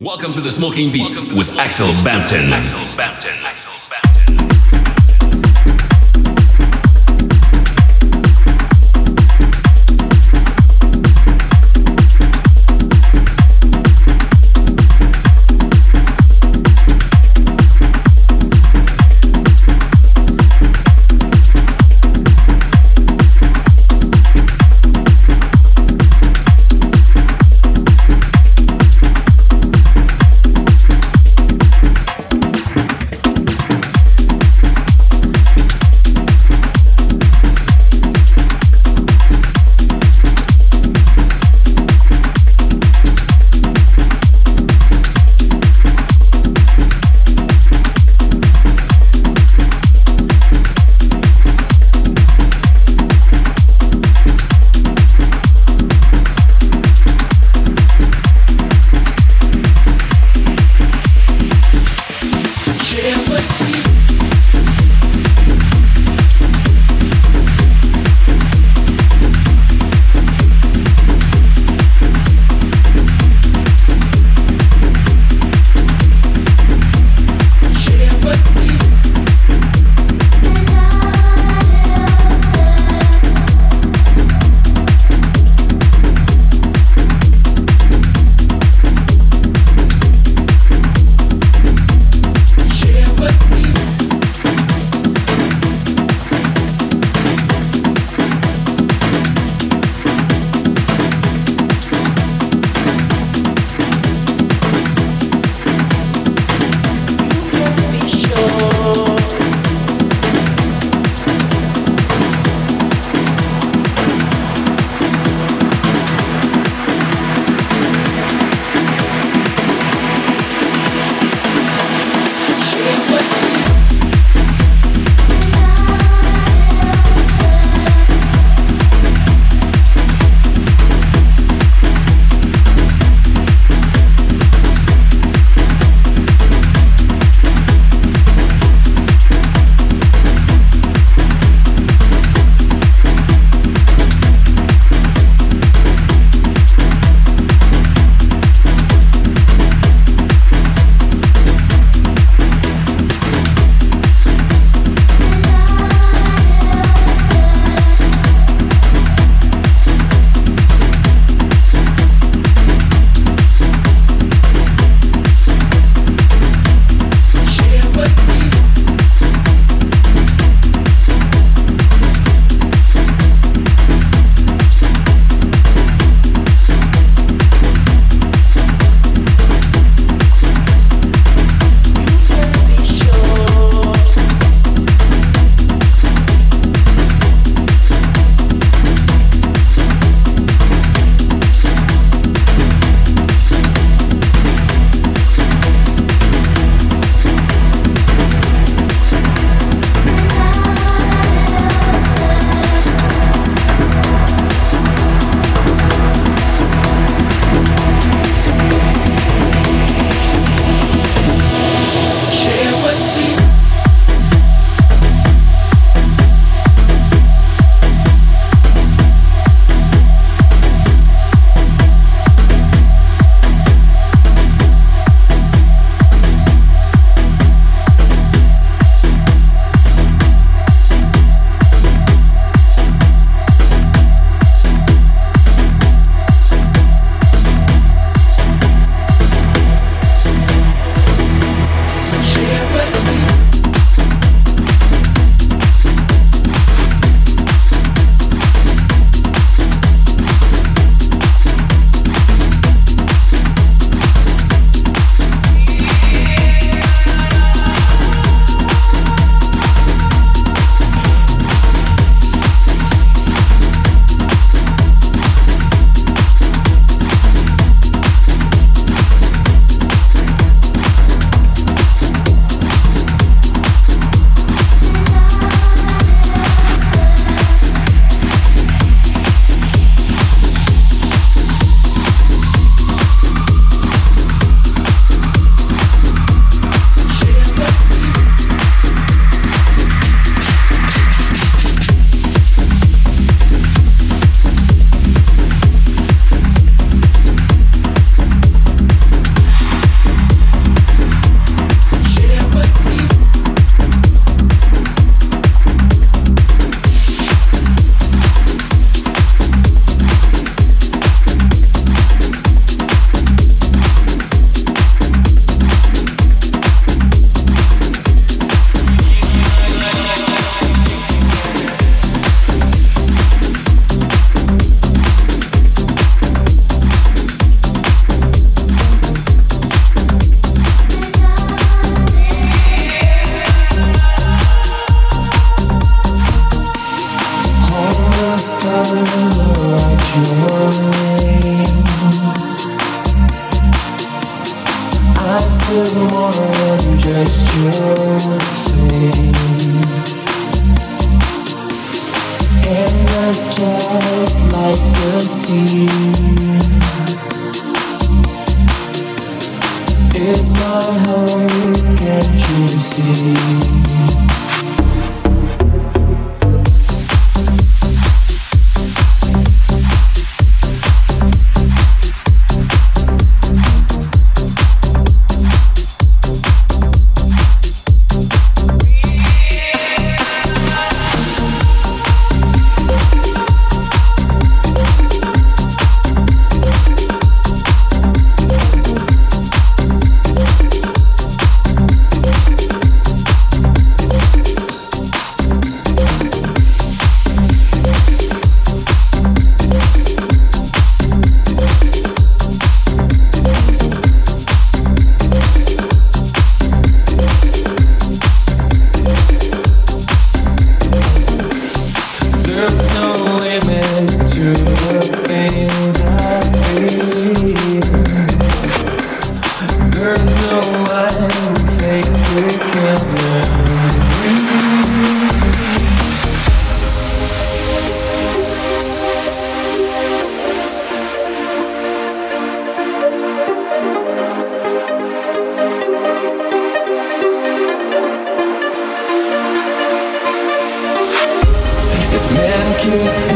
Welcome to the Smoking Beats with Axel Bampton. Axel. Axel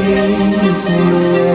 days.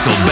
Axel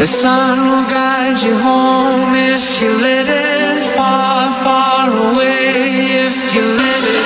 The sun will guide you home if you let it far, far away if you let it.